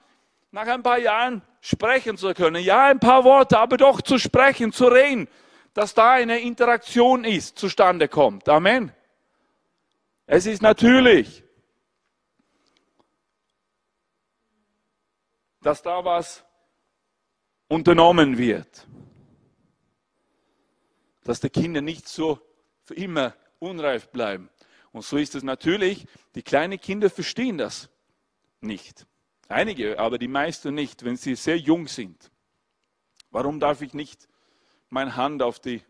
nach ein paar Jahren sprechen zu können. Ja, ein paar Worte, aber doch zu sprechen, zu reden, dass da eine Interaktion ist, zustande kommt. Amen. Es ist natürlich, dass da was unternommen wird. Dass die Kinder nicht so für immer unreif bleiben. Und so ist es natürlich, die kleinen Kinder verstehen das nicht. Einige, aber die meisten nicht, wenn sie sehr jung sind. Warum darf ich nicht meine Hand auf die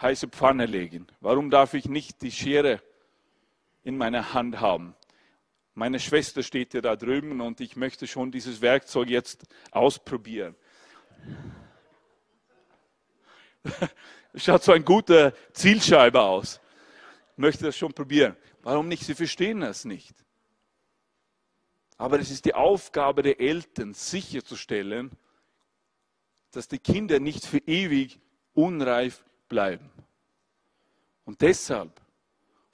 heiße Pfanne legen? Warum darf ich nicht die Schere in meiner Hand haben? Meine Schwester steht ja da drüben und ich möchte schon dieses Werkzeug jetzt ausprobieren. <laughs> Schaut so ein guter Zielscheibe aus. Ich möchte das schon probieren. Warum nicht? Sie verstehen das nicht. Aber es ist die Aufgabe der Eltern, sicherzustellen, dass die Kinder nicht für ewig unreif bleiben. Und deshalb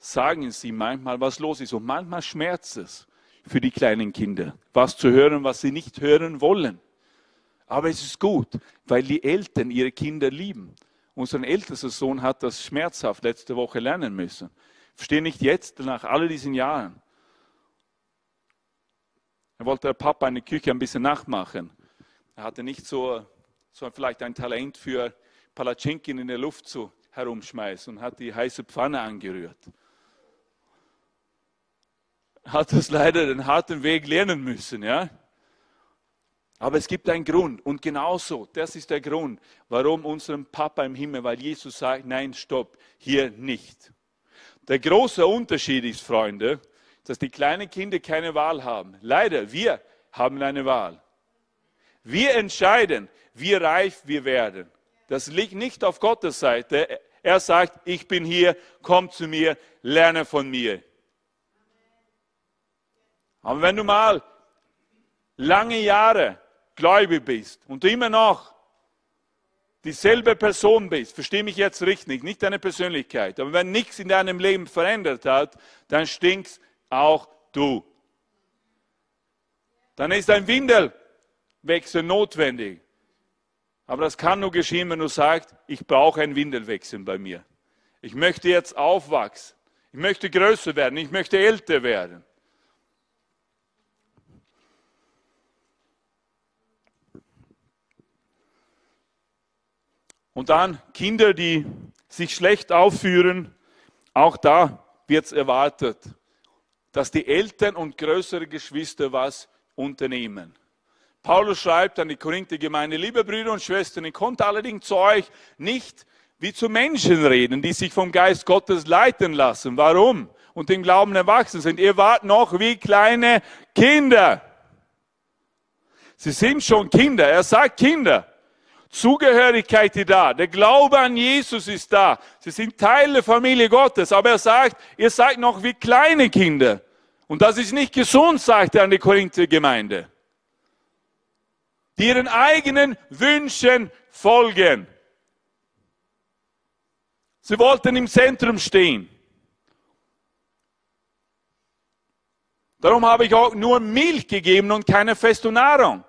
sagen sie manchmal, was los ist. Und manchmal schmerzt es für die kleinen Kinder, was zu hören, was sie nicht hören wollen. Aber es ist gut, weil die Eltern ihre Kinder lieben. Unser ältester Sohn hat das schmerzhaft letzte Woche lernen müssen. Verstehe nicht jetzt, nach all diesen Jahren. Er wollte der Papa eine Küche ein bisschen nachmachen. Er hatte nicht so, so vielleicht ein Talent für Palatschinken in der Luft zu herumschmeißen und hat die heiße Pfanne angerührt. Hat das leider den harten Weg lernen müssen, ja. Aber es gibt einen Grund und genauso, das ist der Grund, warum unserem Papa im Himmel, weil Jesus sagt, nein, stopp, hier nicht. Der große Unterschied ist, Freunde, dass die kleinen Kinder keine Wahl haben. Leider, wir haben eine Wahl. Wir entscheiden, wie reif wir werden. Das liegt nicht auf Gottes Seite. Er sagt, ich bin hier, komm zu mir, lerne von mir. Aber wenn du mal lange Jahre gläubig bist und du immer noch dieselbe Person bist, verstehe mich jetzt richtig, nicht deine Persönlichkeit, aber wenn nichts in deinem Leben verändert hat, dann stinkst auch du. Dann ist ein Windelwechsel notwendig. Aber das kann nur geschehen, wenn du sagst, ich brauche ein Windelwechsel bei mir. Ich möchte jetzt aufwachsen. Ich möchte größer werden. Ich möchte älter werden. Und dann Kinder, die sich schlecht aufführen, auch da wird es erwartet dass die Eltern und größere Geschwister was unternehmen. Paulus schreibt an die Korinther-Gemeinde, liebe Brüder und Schwestern, ich konnte allerdings zu euch nicht wie zu Menschen reden, die sich vom Geist Gottes leiten lassen. Warum? Und im Glauben erwachsen sind. Ihr wart noch wie kleine Kinder. Sie sind schon Kinder. Er sagt Kinder. Zugehörigkeit ist da. Der Glaube an Jesus ist da. Sie sind Teil der Familie Gottes. Aber er sagt, ihr seid noch wie kleine Kinder. Und das ist nicht gesund, sagt er an die Korinther Gemeinde. Die ihren eigenen Wünschen folgen. Sie wollten im Zentrum stehen. Darum habe ich auch nur Milch gegeben und keine feste Nahrung.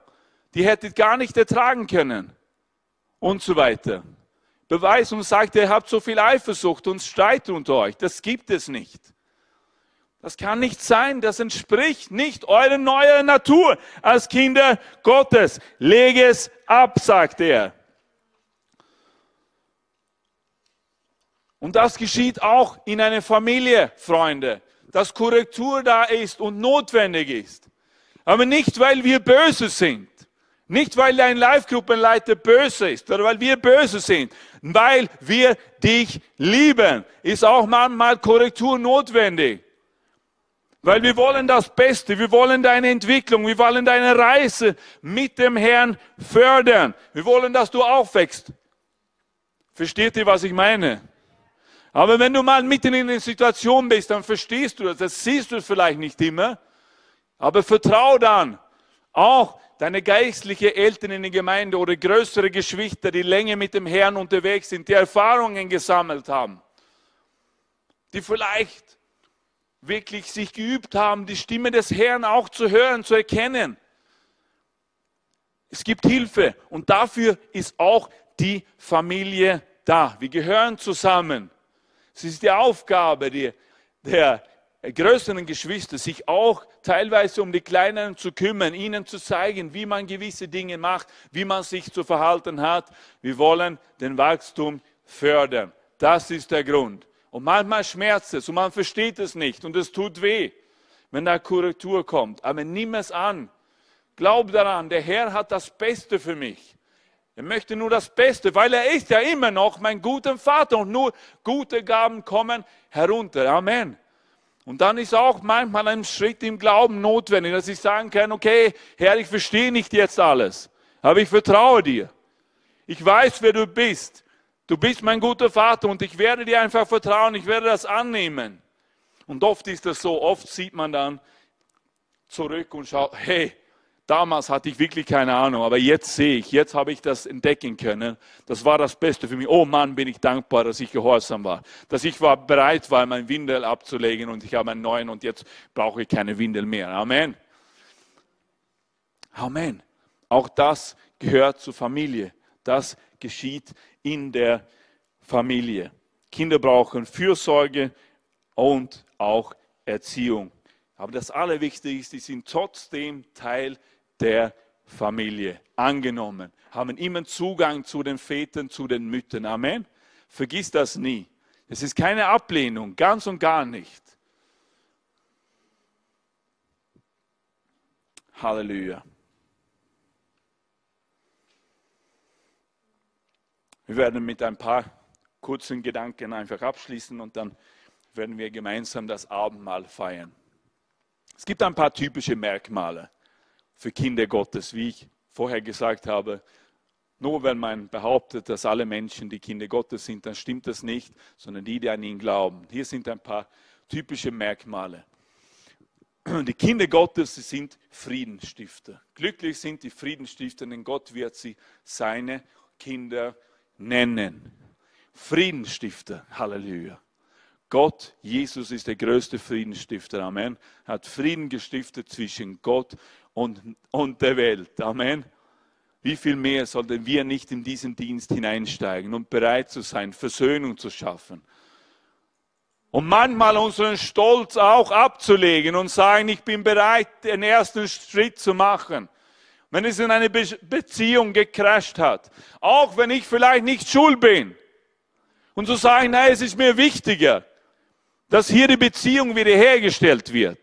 Die hättet gar nicht ertragen können und so weiter. Beweis und sagt, ihr habt so viel Eifersucht und Streit unter euch. Das gibt es nicht. Das kann nicht sein, das entspricht nicht eurer neuen Natur als Kinder Gottes. Lege es ab, sagt er. Und das geschieht auch in einer Familie, Freunde, dass Korrektur da ist und notwendig ist. Aber nicht, weil wir böse sind. Nicht, weil dein Live-Gruppenleiter böse ist oder weil wir böse sind, weil wir dich lieben, ist auch manchmal Korrektur notwendig. Weil wir wollen das Beste, wir wollen deine Entwicklung, wir wollen deine Reise mit dem Herrn fördern. Wir wollen, dass du aufwächst. Versteht ihr, was ich meine? Aber wenn du mal mitten in einer Situation bist, dann verstehst du das. Das siehst du vielleicht nicht immer. Aber vertrau dann, Auch deine geistliche Eltern in der Gemeinde oder größere Geschwister, die länger mit dem Herrn unterwegs sind, die Erfahrungen gesammelt haben, die vielleicht wirklich sich geübt haben, die Stimme des Herrn auch zu hören, zu erkennen. Es gibt Hilfe und dafür ist auch die Familie da. Wir gehören zusammen. Es ist die Aufgabe der, der größeren Geschwister, sich auch teilweise um die Kleineren zu kümmern, ihnen zu zeigen, wie man gewisse Dinge macht, wie man sich zu verhalten hat. Wir wollen den Wachstum fördern. Das ist der Grund. Und manchmal schmerzt es und man versteht es nicht und es tut weh, wenn da Korrektur kommt. Aber nimm es an. Glaub daran, der Herr hat das Beste für mich. Er möchte nur das Beste, weil er ist ja immer noch mein guter Vater und nur gute Gaben kommen herunter. Amen. Und dann ist auch manchmal ein Schritt im Glauben notwendig, dass ich sagen kann, okay, Herr, ich verstehe nicht jetzt alles, aber ich vertraue dir. Ich weiß, wer du bist. Du bist mein guter Vater und ich werde dir einfach vertrauen, ich werde das annehmen. Und oft ist das so, oft sieht man dann zurück und schaut, hey, Damals hatte ich wirklich keine Ahnung, aber jetzt sehe ich, jetzt habe ich das entdecken können. Das war das Beste für mich. Oh Mann, bin ich dankbar, dass ich gehorsam war. Dass ich war bereit war, mein Windel abzulegen und ich habe einen neuen und jetzt brauche ich keine Windel mehr. Amen. Amen. Auch das gehört zur Familie. Das geschieht in der Familie. Kinder brauchen Fürsorge und auch Erziehung. Aber das Allerwichtigste ist, sie sind trotzdem Teil der Familie angenommen, haben immer Zugang zu den Vätern, zu den Müttern. Amen. Vergiss das nie. Es ist keine Ablehnung, ganz und gar nicht. Halleluja. Wir werden mit ein paar kurzen Gedanken einfach abschließen und dann werden wir gemeinsam das Abendmahl feiern. Es gibt ein paar typische Merkmale für Kinder Gottes, wie ich vorher gesagt habe. Nur wenn man behauptet, dass alle Menschen die Kinder Gottes sind, dann stimmt das nicht, sondern die, die an ihn glauben. Hier sind ein paar typische Merkmale. Die Kinder Gottes sie sind Friedensstifter. Glücklich sind die Friedensstifter, denn Gott wird sie seine Kinder nennen. Friedensstifter, Halleluja. Gott, Jesus ist der größte Friedensstifter. Amen. Er hat Frieden gestiftet zwischen Gott und, und der Welt. Amen. Wie viel mehr sollten wir nicht in diesen Dienst hineinsteigen und bereit zu sein, Versöhnung zu schaffen? Und manchmal unseren Stolz auch abzulegen und sagen, ich bin bereit, den ersten Schritt zu machen. Wenn es in eine Be Beziehung gecrasht hat, auch wenn ich vielleicht nicht schuld bin. Und zu sagen, nein, es ist mir wichtiger, dass hier die Beziehung wiederhergestellt wird.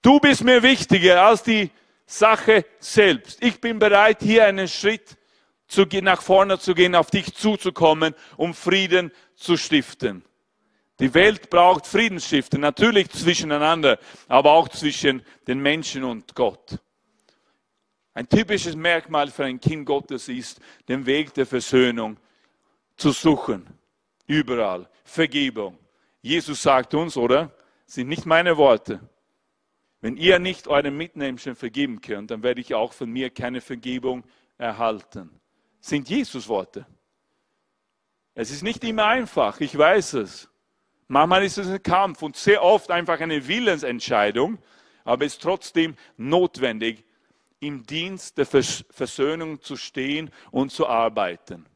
Du bist mir wichtiger als die Sache selbst. Ich bin bereit, hier einen Schritt zu nach vorne zu gehen, auf dich zuzukommen, um Frieden zu stiften. Die Welt braucht Friedensstiften, natürlich zwischeneinander, aber auch zwischen den Menschen und Gott. Ein typisches Merkmal für ein Kind Gottes ist, den Weg der Versöhnung zu suchen. Überall. Vergebung. Jesus sagt uns, oder? Das sind nicht meine Worte. Wenn ihr nicht euren Mitmenschen vergeben könnt, dann werde ich auch von mir keine Vergebung erhalten. Sind Jesus Worte. Es ist nicht immer einfach, ich weiß es. Manchmal ist es ein Kampf und sehr oft einfach eine Willensentscheidung, aber es ist trotzdem notwendig, im Dienst der Versöhnung zu stehen und zu arbeiten.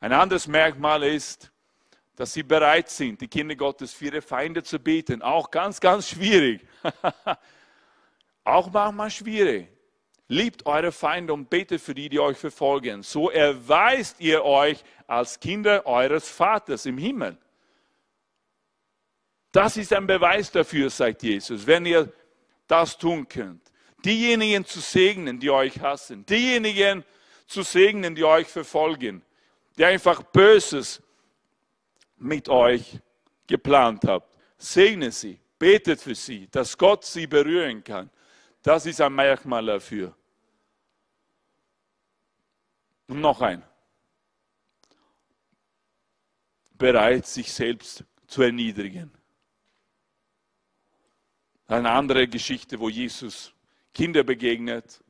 Ein anderes Merkmal ist, dass sie bereit sind, die Kinder Gottes für ihre Feinde zu beten. Auch ganz, ganz schwierig. <laughs> Auch manchmal schwierig. Liebt eure Feinde und betet für die, die euch verfolgen. So erweist ihr euch als Kinder eures Vaters im Himmel. Das ist ein Beweis dafür, sagt Jesus, wenn ihr das tun könnt. Diejenigen zu segnen, die euch hassen. Diejenigen zu segnen, die euch verfolgen. Die einfach Böses mit euch geplant habt. Segne sie, betet für sie, dass Gott sie berühren kann. Das ist ein Merkmal dafür. Und noch ein. Bereit, sich selbst zu erniedrigen. Eine andere Geschichte, wo Jesus Kinder begegnet.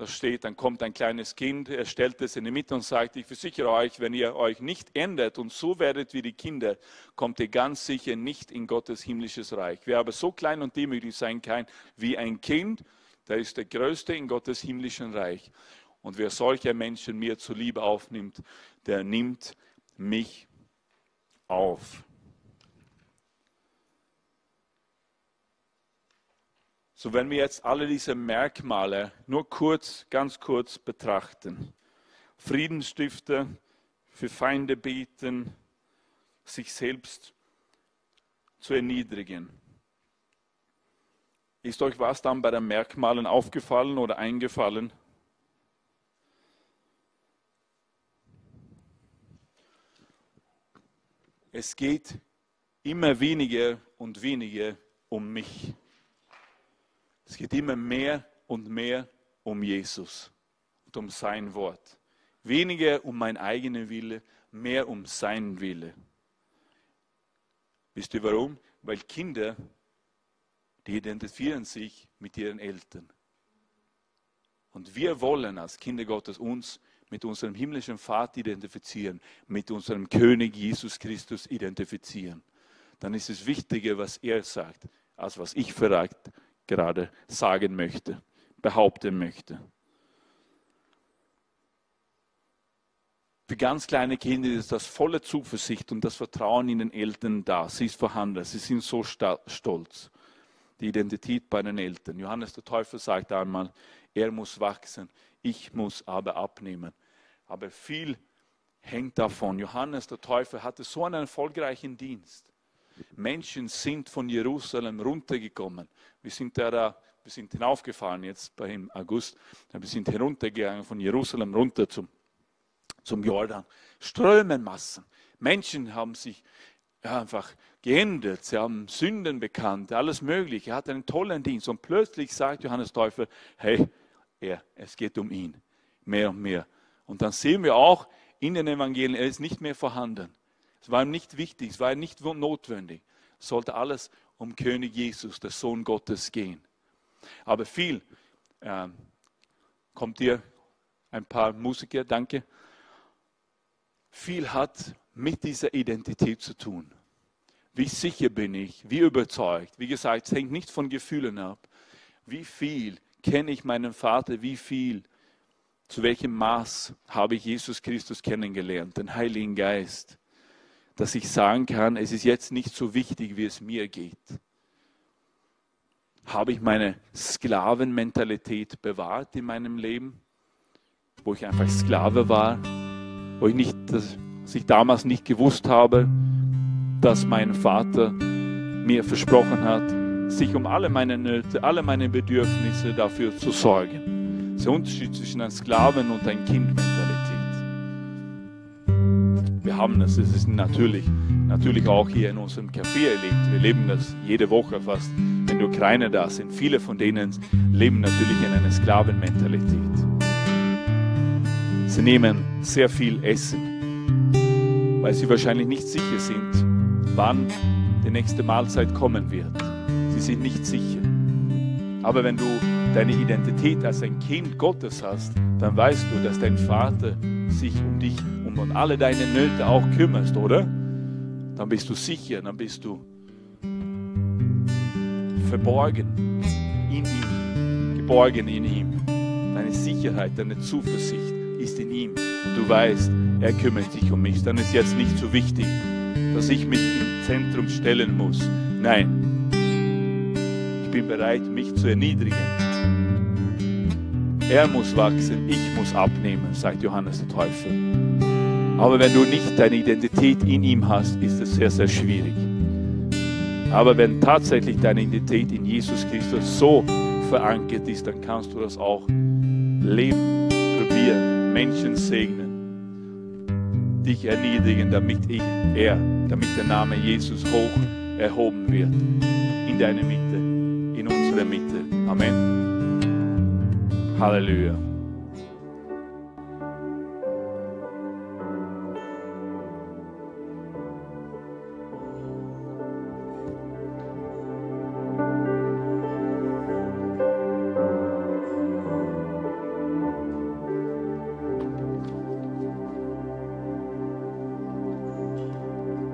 Da steht, dann kommt ein kleines Kind, er stellt es in die Mitte und sagt, ich versichere euch, wenn ihr euch nicht ändert und so werdet wie die Kinder, kommt ihr ganz sicher nicht in Gottes himmlisches Reich. Wer aber so klein und demütig sein kann wie ein Kind, der ist der Größte in Gottes himmlischen Reich. Und wer solcher Menschen mir zuliebe aufnimmt, der nimmt mich auf. So, wenn wir jetzt alle diese Merkmale nur kurz, ganz kurz betrachten. Friedensstifter, für Feinde beten, sich selbst zu erniedrigen. Ist euch was dann bei den Merkmalen aufgefallen oder eingefallen? Es geht immer weniger und weniger um mich. Es geht immer mehr und mehr um Jesus und um sein Wort. Weniger um mein eigener Wille, mehr um sein Wille. Wisst ihr warum? Weil Kinder, die identifizieren sich mit ihren Eltern. Und wir wollen als Kinder Gottes uns mit unserem himmlischen Vater identifizieren, mit unserem König Jesus Christus identifizieren. Dann ist es wichtiger, was er sagt, als was ich verragt gerade sagen möchte, behaupten möchte. Für ganz kleine Kinder ist das volle Zuversicht und das Vertrauen in den Eltern da. Sie ist vorhanden. Sie sind so stolz. Die Identität bei den Eltern. Johannes der Täufer sagt einmal, er muss wachsen, ich muss aber abnehmen. Aber viel hängt davon. Johannes der Täufer hatte so einen erfolgreichen Dienst. Menschen sind von Jerusalem runtergekommen. Wir sind da, da wir sind hinaufgefahren jetzt im August. Wir sind heruntergegangen von Jerusalem runter zum, zum Jordan. Strömenmassen. Menschen haben sich einfach geändert. Sie haben Sünden bekannt, alles Mögliche. Er hat einen tollen Dienst. Und plötzlich sagt Johannes Täufer, hey, er, es geht um ihn. Mehr und mehr. Und dann sehen wir auch in den Evangelien, er ist nicht mehr vorhanden. Es war ihm nicht wichtig, es war ihm nicht notwendig. Es sollte alles um König Jesus, der Sohn Gottes, gehen. Aber viel, äh, kommt hier ein paar Musiker, danke. Viel hat mit dieser Identität zu tun. Wie sicher bin ich, wie überzeugt. Wie gesagt, es hängt nicht von Gefühlen ab. Wie viel kenne ich meinen Vater, wie viel, zu welchem Maß habe ich Jesus Christus kennengelernt, den Heiligen Geist dass ich sagen kann, es ist jetzt nicht so wichtig, wie es mir geht. Habe ich meine Sklavenmentalität bewahrt in meinem Leben, wo ich einfach Sklave war, wo ich nicht, dass ich damals nicht gewusst habe, dass mein Vater mir versprochen hat, sich um alle meine Nöte, alle meine Bedürfnisse dafür zu sorgen. Das ist der Unterschied zwischen einem Sklaven und einem Kindmentalität wir haben das. Es ist natürlich, natürlich auch hier in unserem Café erlebt. Wir leben das jede Woche fast. Wenn die Ukrainer da sind, viele von denen leben natürlich in einer Sklavenmentalität. Sie nehmen sehr viel Essen, weil sie wahrscheinlich nicht sicher sind, wann die nächste Mahlzeit kommen wird. Sie sind nicht sicher. Aber wenn du deine Identität als ein Kind Gottes hast, dann weißt du, dass dein Vater sich um dich und alle deine Nöte auch kümmerst, oder? Dann bist du sicher, dann bist du verborgen in ihm, geborgen in ihm. Deine Sicherheit, deine Zuversicht ist in ihm. Und du weißt, er kümmert sich um mich. Dann ist jetzt nicht so wichtig, dass ich mich im Zentrum stellen muss. Nein, ich bin bereit, mich zu erniedrigen. Er muss wachsen, ich muss abnehmen, sagt Johannes der Täufer. Aber wenn du nicht deine Identität in ihm hast, ist es sehr, sehr schwierig. Aber wenn tatsächlich deine Identität in Jesus Christus so verankert ist, dann kannst du das auch leben, probieren, Menschen segnen, dich erniedrigen, damit ich, er, damit der Name Jesus hoch erhoben wird. In deiner Mitte, in unserer Mitte. Amen. Halleluja.